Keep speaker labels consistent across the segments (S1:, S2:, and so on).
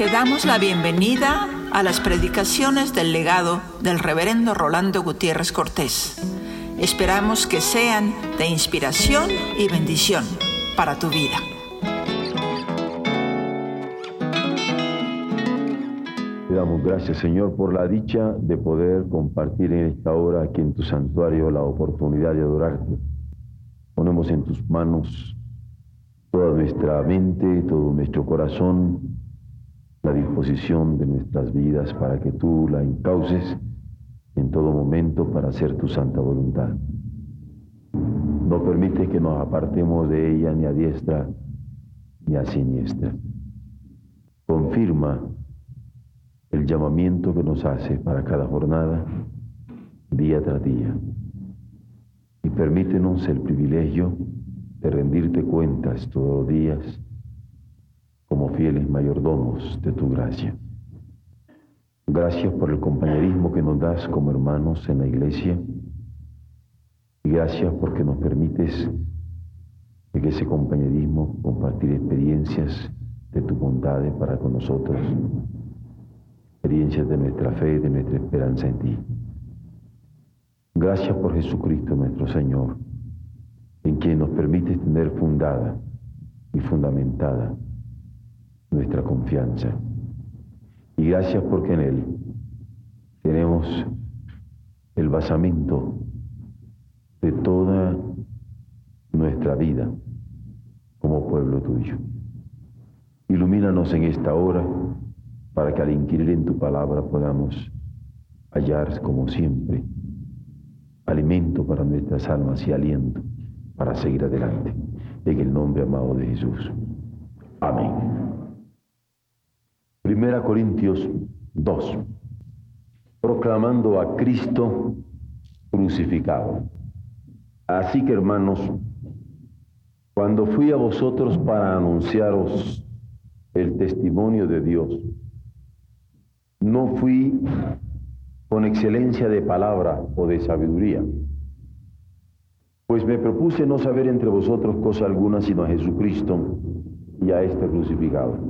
S1: Te damos la bienvenida a las predicaciones del legado del reverendo Rolando Gutiérrez Cortés. Esperamos que sean de inspiración y bendición para tu vida.
S2: Te damos gracias, Señor, por la dicha de poder compartir en esta hora aquí en tu santuario la oportunidad de adorarte. Ponemos en tus manos toda nuestra mente, todo nuestro corazón, la disposición de nuestras vidas para que tú la encauces en todo momento para hacer tu santa voluntad. No permite que nos apartemos de ella ni a diestra ni a siniestra. Confirma el llamamiento que nos hace para cada jornada, día tras día. Y permítenos el privilegio de rendirte cuentas todos los días como fieles mayordomos de tu gracia. Gracias por el compañerismo que nos das como hermanos en la iglesia y gracias porque nos permites en ese compañerismo compartir experiencias de tu bondad para con nosotros, experiencias de nuestra fe, de nuestra esperanza en ti. Gracias por Jesucristo nuestro Señor, en quien nos permites tener fundada y fundamentada nuestra confianza. Y gracias porque en Él tenemos el basamento de toda nuestra vida como pueblo tuyo. Ilumínanos en esta hora para que al inquirir en tu palabra podamos hallar, como siempre, alimento para nuestras almas y aliento para seguir adelante. En el nombre amado de Jesús. Amén. Primera Corintios 2, proclamando a Cristo crucificado. Así que hermanos, cuando fui a vosotros para anunciaros el testimonio de Dios, no fui con excelencia de palabra o de sabiduría, pues me propuse no saber entre vosotros cosa alguna sino a Jesucristo y a este crucificado.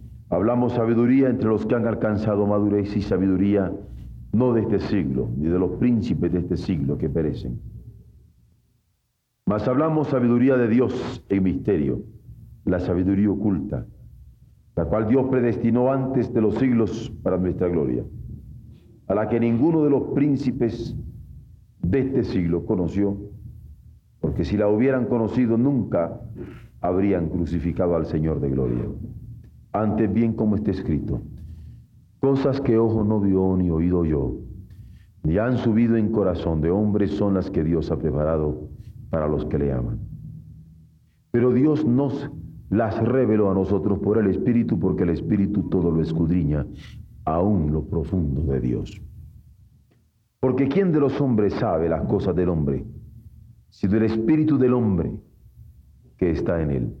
S2: Hablamos sabiduría entre los que han alcanzado madurez y sabiduría no de este siglo, ni de los príncipes de este siglo que perecen. Mas hablamos sabiduría de Dios en misterio, la sabiduría oculta, la cual Dios predestinó antes de los siglos para nuestra gloria, a la que ninguno de los príncipes de este siglo conoció, porque si la hubieran conocido nunca habrían crucificado al Señor de gloria. Antes bien como está escrito, cosas que ojo no vio ni oído yo, ni han subido en corazón de hombres son las que Dios ha preparado para los que le aman. Pero Dios nos las reveló a nosotros por el Espíritu, porque el Espíritu todo lo escudriña, aún lo profundo de Dios. Porque ¿quién de los hombres sabe las cosas del hombre, sino el Espíritu del hombre que está en él?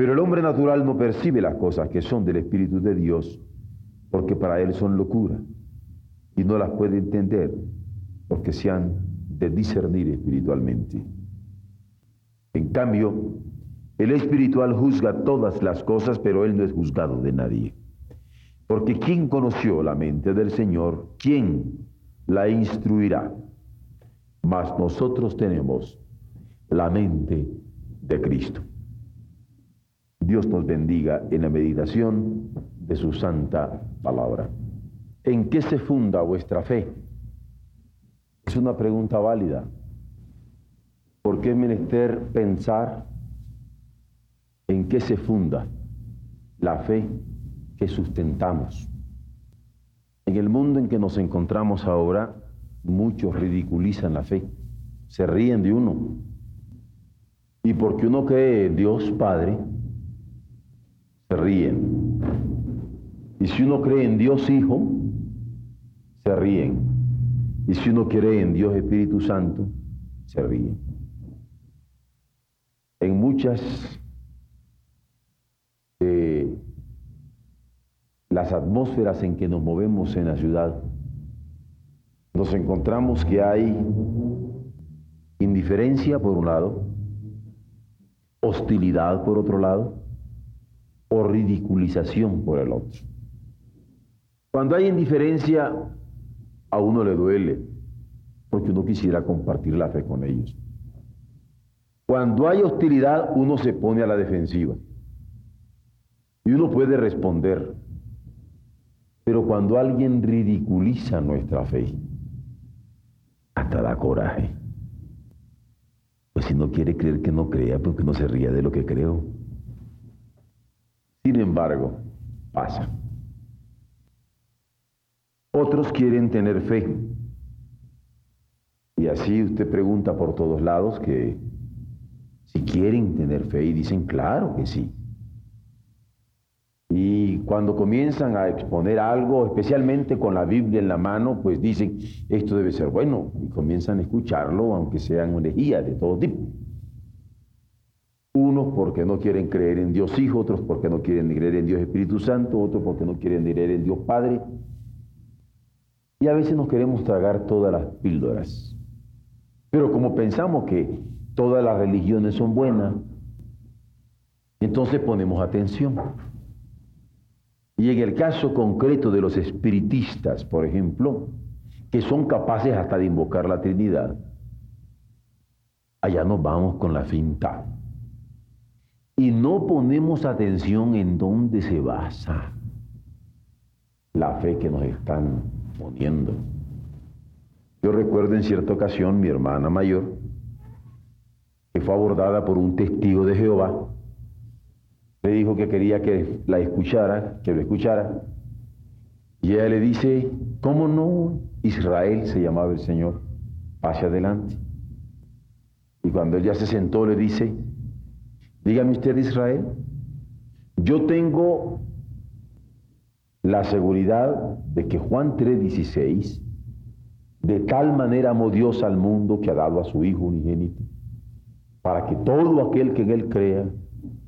S2: Pero el hombre natural no percibe las cosas que son del Espíritu de Dios, porque para él son locura, y no las puede entender, porque se han de discernir espiritualmente. En cambio, el espiritual juzga todas las cosas, pero él no es juzgado de nadie. Porque ¿quién conoció la mente del Señor? ¿Quién la instruirá? Mas nosotros tenemos la mente de Cristo. Dios nos bendiga en la meditación de su santa palabra. ¿en qué se funda vuestra fe? Es una pregunta válida. ¿Por qué es menester pensar en qué se funda la fe que sustentamos? En el mundo en que nos encontramos ahora, muchos ridiculizan la fe, se ríen de uno. Y porque uno cree en Dios Padre, se ríen. Y si uno cree en Dios Hijo, se ríen. Y si uno cree en Dios Espíritu Santo, se ríen. En muchas de las atmósferas en que nos movemos en la ciudad, nos encontramos que hay indiferencia por un lado, hostilidad por otro lado, o ridiculización por el otro. Cuando hay indiferencia, a uno le duele, porque uno quisiera compartir la fe con ellos. Cuando hay hostilidad, uno se pone a la defensiva. Y uno puede responder. Pero cuando alguien ridiculiza nuestra fe, hasta da coraje. Pues si no quiere creer que no crea, porque no se ría de lo que creo. Sin embargo, pasa. Otros quieren tener fe. Y así usted pregunta por todos lados que si quieren tener fe y dicen, claro que sí. Y cuando comienzan a exponer algo, especialmente con la Biblia en la mano, pues dicen, esto debe ser bueno, y comienzan a escucharlo, aunque sean herejía de todo tipo. Unos porque no quieren creer en Dios Hijo, otros porque no quieren creer en Dios Espíritu Santo, otros porque no quieren creer en Dios Padre, y a veces nos queremos tragar todas las píldoras. Pero como pensamos que todas las religiones son buenas, entonces ponemos atención. Y en el caso concreto de los espiritistas, por ejemplo, que son capaces hasta de invocar la Trinidad, allá nos vamos con la finta. Y no ponemos atención en dónde se basa la fe que nos están poniendo. Yo recuerdo en cierta ocasión mi hermana mayor, que fue abordada por un testigo de Jehová, le dijo que quería que la escuchara, que lo escuchara, y ella le dice, ¿cómo no? Israel se llamaba el Señor, pase adelante. Y cuando ella se sentó le dice, dígame usted Israel, yo tengo la seguridad de que Juan 3:16, de tal manera amó Dios al mundo que ha dado a su Hijo unigénito, para que todo aquel que en Él crea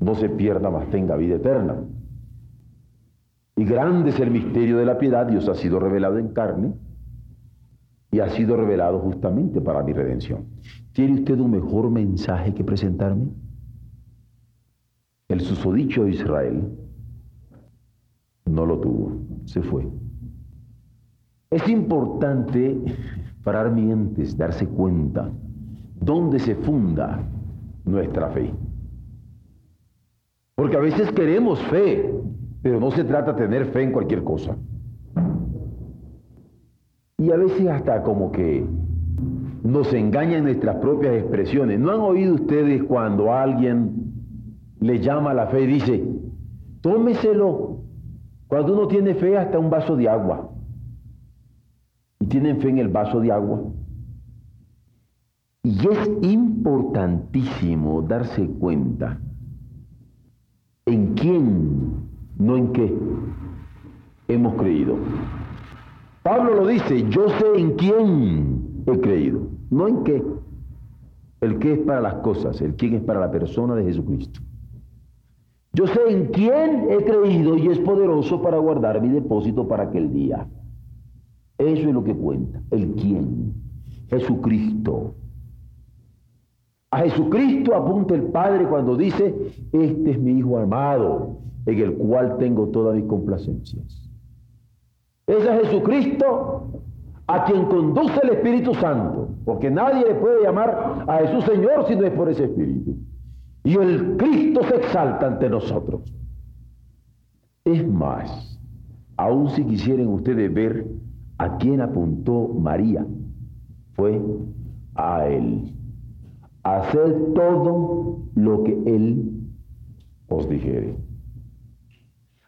S2: no se pierda, mas tenga vida eterna. Y grande es el misterio de la piedad, Dios ha sido revelado en carne y ha sido revelado justamente para mi redención. ¿Tiene usted un mejor mensaje que presentarme? El susodicho de Israel no lo tuvo, se fue. Es importante parar mientes, darse cuenta dónde se funda nuestra fe. Porque a veces queremos fe, pero no se trata de tener fe en cualquier cosa. Y a veces hasta como que nos engañan nuestras propias expresiones. ¿No han oído ustedes cuando alguien le llama a la fe y dice, tómeselo, cuando uno tiene fe hasta un vaso de agua, y tienen fe en el vaso de agua, y es importantísimo darse cuenta en quién, no en qué, hemos creído. Pablo lo dice, yo sé en quién he creído, no en qué. El qué es para las cosas, el quién es para la persona de Jesucristo. Yo sé en quién he creído y es poderoso para guardar mi depósito para aquel día. Eso es lo que cuenta. El quién. Jesucristo. A Jesucristo apunta el Padre cuando dice, este es mi Hijo amado, en el cual tengo todas mis complacencias. Es a Jesucristo a quien conduce el Espíritu Santo, porque nadie le puede llamar a Jesús Señor si no es por ese Espíritu y el Cristo se exalta ante nosotros. Es más, Aun si quisieren ustedes ver a quién apuntó María, fue a él. Hacer todo lo que él os dijere.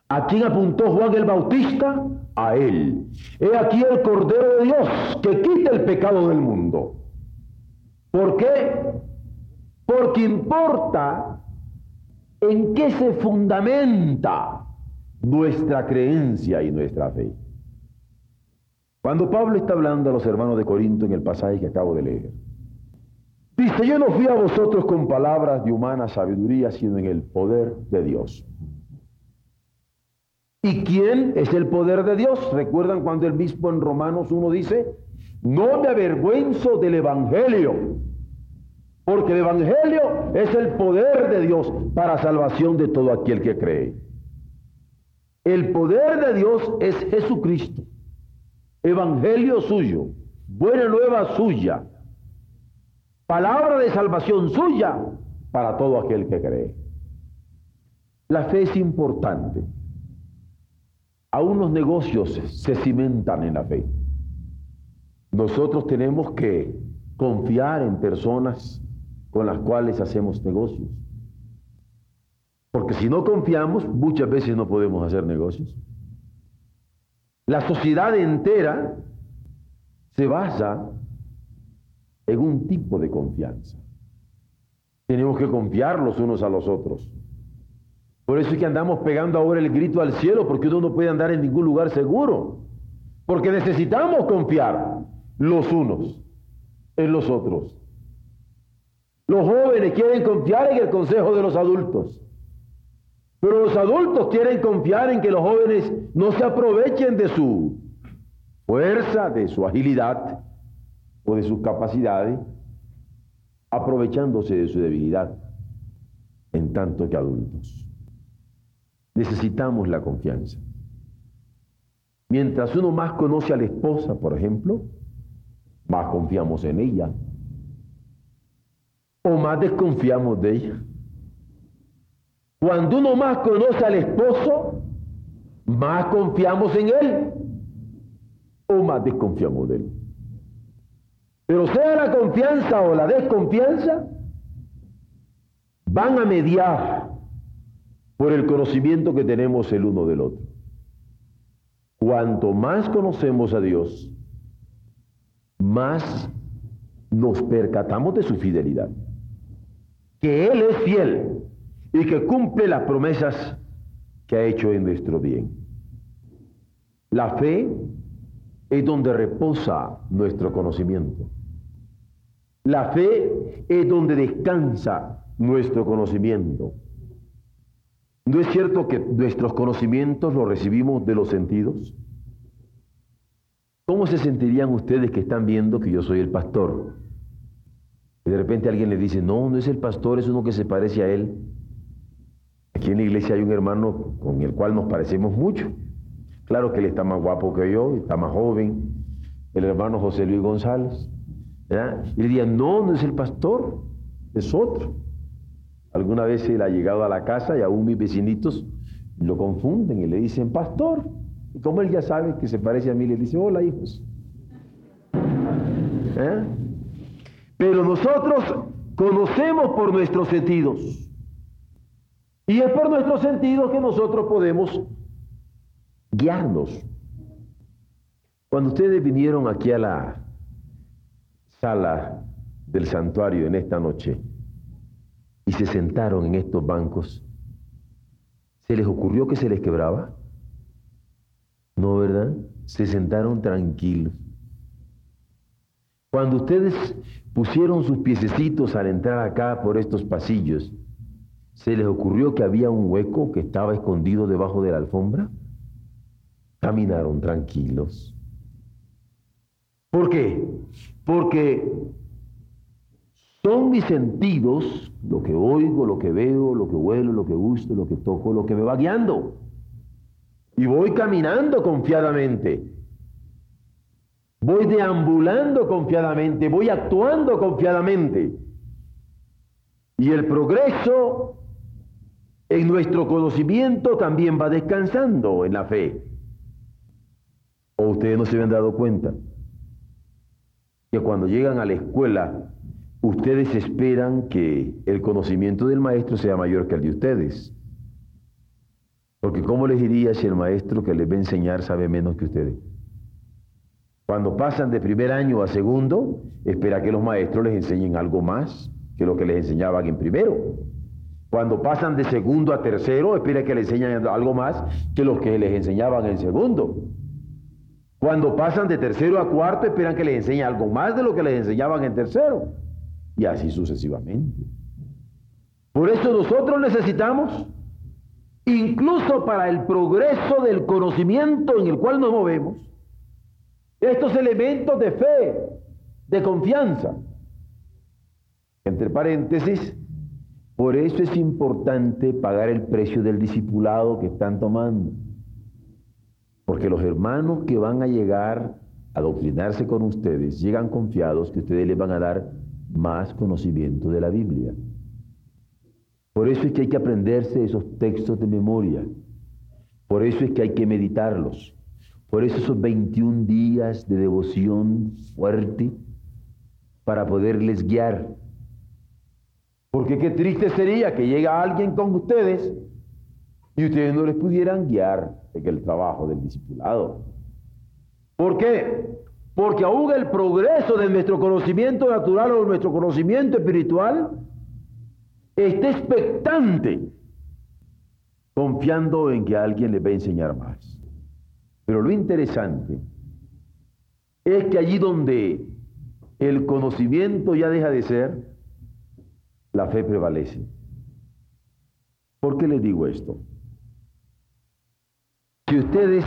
S2: ¿A quién apuntó Juan el Bautista? A él. He aquí el Cordero de Dios que quita el pecado del mundo. ¿Por qué? Porque importa en qué se fundamenta nuestra creencia y nuestra fe. Cuando Pablo está hablando a los hermanos de Corinto en el pasaje que acabo de leer, dice, yo no fui a vosotros con palabras de humana sabiduría, sino en el poder de Dios. ¿Y quién es el poder de Dios? ¿Recuerdan cuando el mismo en Romanos 1 dice, no me avergüenzo del Evangelio, porque el Evangelio es el poder de Dios para salvación de todo aquel que cree. El poder de Dios es Jesucristo, Evangelio suyo, buena nueva suya, palabra de salvación suya para todo aquel que cree. La fe es importante. Aún los negocios se cimentan en la fe. Nosotros tenemos que confiar en personas con las cuales hacemos negocios. Porque si no confiamos, muchas veces no podemos hacer negocios. La sociedad entera se basa en un tipo de confianza. Tenemos que confiar los unos a los otros. Por eso es que andamos pegando ahora el grito al cielo, porque uno no puede andar en ningún lugar seguro. Porque necesitamos confiar los unos en los otros. Los jóvenes quieren confiar en el consejo de los adultos. Pero los adultos quieren confiar en que los jóvenes no se aprovechen de su fuerza, de su agilidad o de sus capacidades, aprovechándose de su debilidad, en tanto que adultos. Necesitamos la confianza. Mientras uno más conoce a la esposa, por ejemplo, más confiamos en ella o más desconfiamos de ella. Cuando uno más conoce al esposo, más confiamos en él o más desconfiamos de él. Pero sea la confianza o la desconfianza, van a mediar por el conocimiento que tenemos el uno del otro. Cuanto más conocemos a Dios, más nos percatamos de su fidelidad. Que Él es fiel y que cumple las promesas que ha hecho en nuestro bien. La fe es donde reposa nuestro conocimiento. La fe es donde descansa nuestro conocimiento. ¿No es cierto que nuestros conocimientos los recibimos de los sentidos? ¿Cómo se sentirían ustedes que están viendo que yo soy el pastor? Y de repente alguien le dice, no, no es el pastor, es uno que se parece a él. Aquí en la iglesia hay un hermano con el cual nos parecemos mucho. Claro que él está más guapo que yo, está más joven, el hermano José Luis González. Y le diría, no, no es el pastor, es otro. Alguna vez él ha llegado a la casa y aún mis vecinitos lo confunden y le dicen, pastor. Y como él ya sabe que se parece a mí, le dice, hola hijos. ¿Eh? Pero nosotros conocemos por nuestros sentidos. Y es por nuestros sentidos que nosotros podemos guiarnos. Cuando ustedes vinieron aquí a la sala del santuario en esta noche y se sentaron en estos bancos, ¿se les ocurrió que se les quebraba? No, ¿verdad? Se sentaron tranquilos. Cuando ustedes pusieron sus piececitos al entrar acá por estos pasillos, ¿se les ocurrió que había un hueco que estaba escondido debajo de la alfombra? Caminaron tranquilos. ¿Por qué? Porque son mis sentidos, lo que oigo, lo que veo, lo que huelo, lo que gusto, lo que toco, lo que me va guiando. Y voy caminando confiadamente. Voy deambulando confiadamente, voy actuando confiadamente. Y el progreso en nuestro conocimiento también va descansando en la fe. ¿O ustedes no se habían dado cuenta que cuando llegan a la escuela, ustedes esperan que el conocimiento del maestro sea mayor que el de ustedes? Porque ¿cómo les diría si el maestro que les va a enseñar sabe menos que ustedes? Cuando pasan de primer año a segundo, espera que los maestros les enseñen algo más que lo que les enseñaban en primero. Cuando pasan de segundo a tercero, espera que les enseñen algo más que lo que les enseñaban en segundo. Cuando pasan de tercero a cuarto, esperan que les enseñe algo más de lo que les enseñaban en tercero. Y así sucesivamente. Por eso nosotros necesitamos, incluso para el progreso del conocimiento en el cual nos movemos, estos elementos de fe, de confianza. Entre paréntesis, por eso es importante pagar el precio del discipulado que están tomando. Porque los hermanos que van a llegar a doctrinarse con ustedes llegan confiados que ustedes les van a dar más conocimiento de la Biblia. Por eso es que hay que aprenderse esos textos de memoria. Por eso es que hay que meditarlos. Por eso esos 21 días de devoción fuerte para poderles guiar. Porque qué triste sería que llega alguien con ustedes y ustedes no les pudieran guiar en el trabajo del discipulado. ¿Por qué? Porque aún el progreso de nuestro conocimiento natural o nuestro conocimiento espiritual está expectante, confiando en que alguien les va a enseñar más. Pero lo interesante es que allí donde el conocimiento ya deja de ser, la fe prevalece. ¿Por qué les digo esto? Si ustedes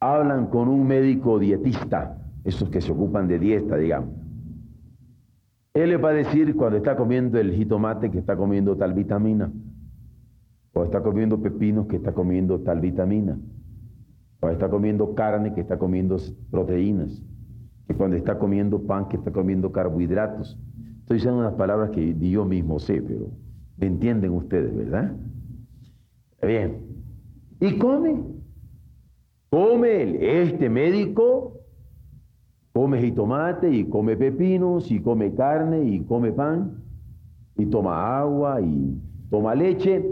S2: hablan con un médico dietista, esos que se ocupan de dieta, digamos, él les va a decir cuando está comiendo el jitomate que está comiendo tal vitamina o está comiendo pepinos que está comiendo tal vitamina, o está comiendo carne que está comiendo proteínas, que cuando está comiendo pan que está comiendo carbohidratos. Estoy diciendo unas palabras que yo mismo sé, pero me entienden ustedes, ¿verdad? Bien. Y come. Come este médico, come jitomate y come pepinos y come carne y come pan y toma agua y toma leche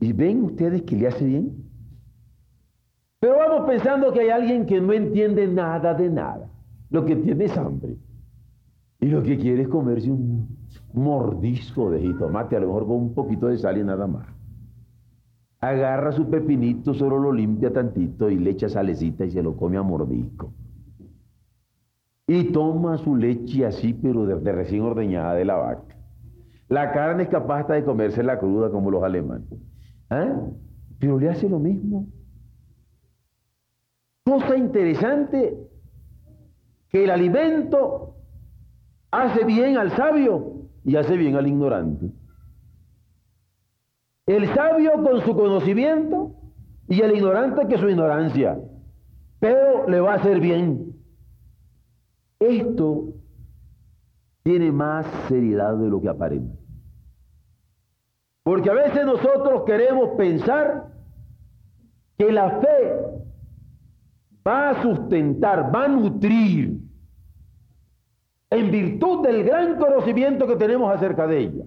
S2: ¿Y ven ustedes que le hace bien? Pero vamos pensando que hay alguien que no entiende nada de nada. Lo que tiene es hambre. Y lo que quiere es comerse un mordisco de jitomate, a lo mejor con un poquito de sal y nada más. Agarra su pepinito, solo lo limpia tantito y le echa salecita y se lo come a mordisco. Y toma su leche así, pero de, recién ordeñada de la vaca. La carne es capaz de comerse la cruda como los alemanes. ¿Eh? Pero le hace lo mismo. Cosa interesante, que el alimento hace bien al sabio y hace bien al ignorante. El sabio con su conocimiento y el ignorante que su ignorancia. Pero le va a hacer bien. Esto tiene más seriedad de lo que aparenta. Porque a veces nosotros queremos pensar que la fe va a sustentar, va a nutrir en virtud del gran conocimiento que tenemos acerca de ella.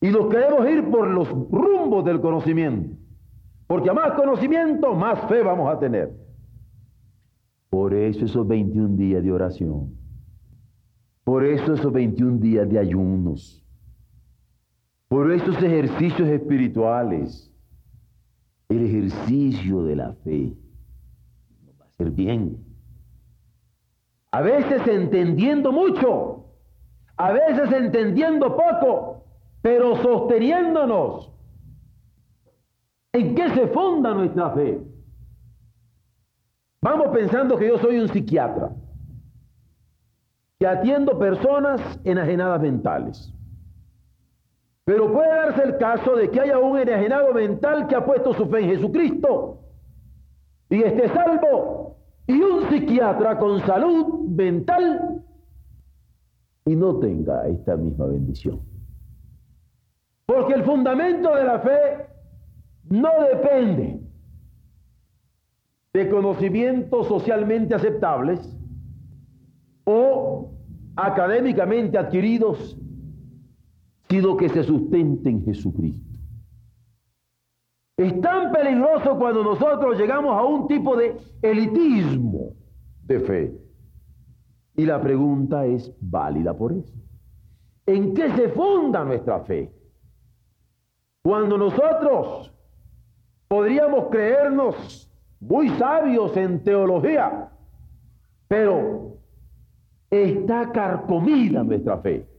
S2: Y nos queremos ir por los rumbos del conocimiento. Porque a más conocimiento, más fe vamos a tener. Por eso esos 21 días de oración. Por eso esos 21 días de ayunos. Por estos ejercicios espirituales, el ejercicio de la fe va a hacer bien. A veces entendiendo mucho, a veces entendiendo poco, pero sosteniéndonos. ¿En qué se funda nuestra fe? Vamos pensando que yo soy un psiquiatra, que atiendo personas enajenadas mentales. Pero puede darse el caso de que haya un enajenado mental que ha puesto su fe en Jesucristo y esté salvo, y un psiquiatra con salud mental y no tenga esta misma bendición. Porque el fundamento de la fe no depende de conocimientos socialmente aceptables o académicamente adquiridos, sino que se sustenten en Jesucristo. Es tan peligroso cuando nosotros llegamos a un tipo de elitismo de fe. Y la pregunta es válida por eso. ¿En qué se funda nuestra fe? Cuando nosotros podríamos creernos muy sabios en teología, pero está carcomida nuestra fe.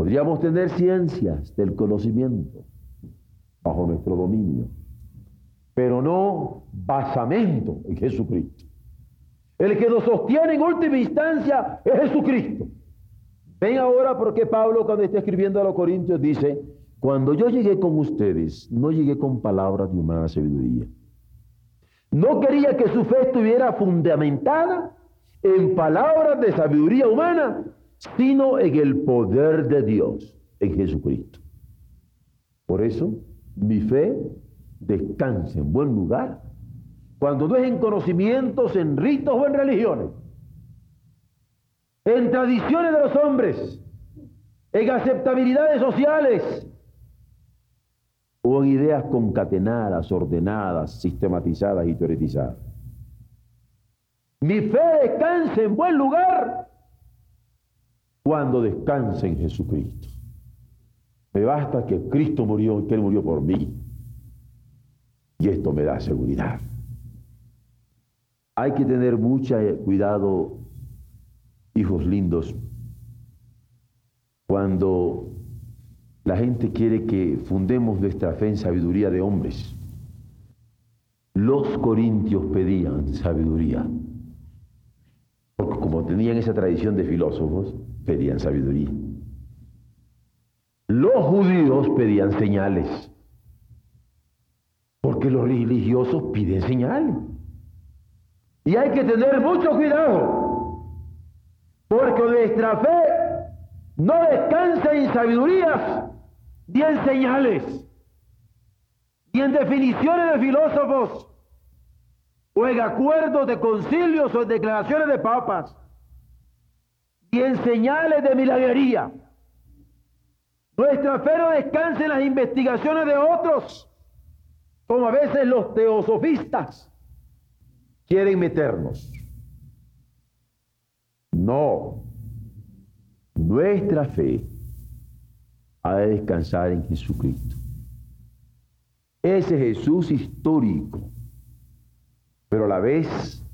S2: Podríamos tener ciencias del conocimiento bajo nuestro dominio, pero no basamento en Jesucristo. El que nos sostiene en última instancia es Jesucristo. Ven ahora porque Pablo cuando está escribiendo a los Corintios dice, cuando yo llegué con ustedes, no llegué con palabras de humana sabiduría. No quería que su fe estuviera fundamentada en palabras de sabiduría humana, sino en el poder de Dios, en Jesucristo. Por eso, mi fe descansa en buen lugar, cuando no es en conocimientos, en ritos o en religiones, en tradiciones de los hombres, en aceptabilidades sociales o en ideas concatenadas, ordenadas, sistematizadas y teoretizadas. Mi fe descansa en buen lugar cuando descansa en Jesucristo. Me basta que Cristo murió y que Él murió por mí. Y esto me da seguridad. Hay que tener mucho cuidado hijos lindos, cuando la gente quiere que fundemos nuestra fe en sabiduría de hombres. Los corintios pedían sabiduría, porque como tenían esa tradición de filósofos, pedían sabiduría. Los judíos pedían señales, porque los religiosos piden señales. Y hay que tener mucho cuidado porque nuestra fe no descansa en sabidurías ni en señales, ni en definiciones de filósofos, o en acuerdos de concilios o en declaraciones de papas, ni en señales de milagrería. Nuestra fe no descansa en las investigaciones de otros, como a veces los teosofistas quieren meternos. No. Nuestra fe ha de descansar en Jesucristo. Ese Jesús histórico, pero a la vez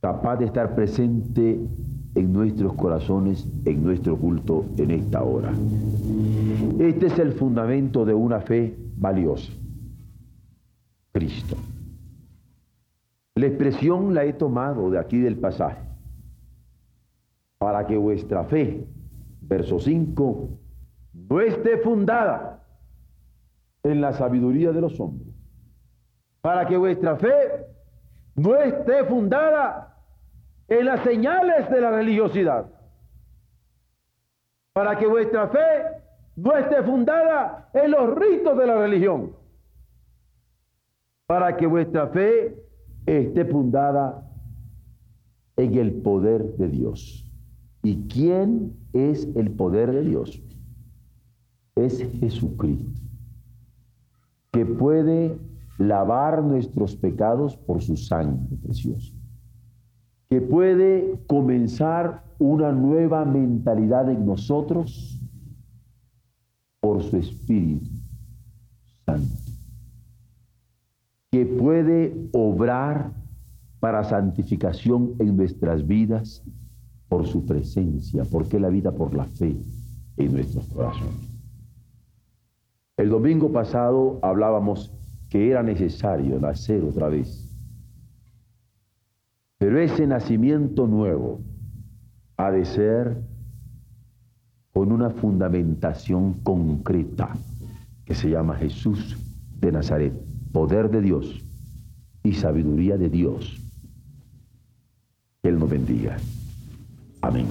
S2: capaz de estar presente en nuestros corazones, en nuestro culto en esta hora. Este es el fundamento de una fe valiosa. Cristo. La expresión la he tomado de aquí del pasaje para que vuestra fe, verso 5, no esté fundada en la sabiduría de los hombres, para que vuestra fe no esté fundada en las señales de la religiosidad, para que vuestra fe no esté fundada en los ritos de la religión, para que vuestra fe esté fundada en el poder de Dios. ¿Y quién es el poder de Dios? Es Jesucristo, que puede lavar nuestros pecados por su sangre preciosa, que puede comenzar una nueva mentalidad en nosotros por su Espíritu Santo, que puede obrar para santificación en nuestras vidas por su presencia, porque la vida por la fe en nuestros corazones. El domingo pasado hablábamos que era necesario nacer otra vez, pero ese nacimiento nuevo ha de ser con una fundamentación concreta que se llama Jesús de Nazaret, poder de Dios y sabiduría de Dios. Que Él nos bendiga. Amén.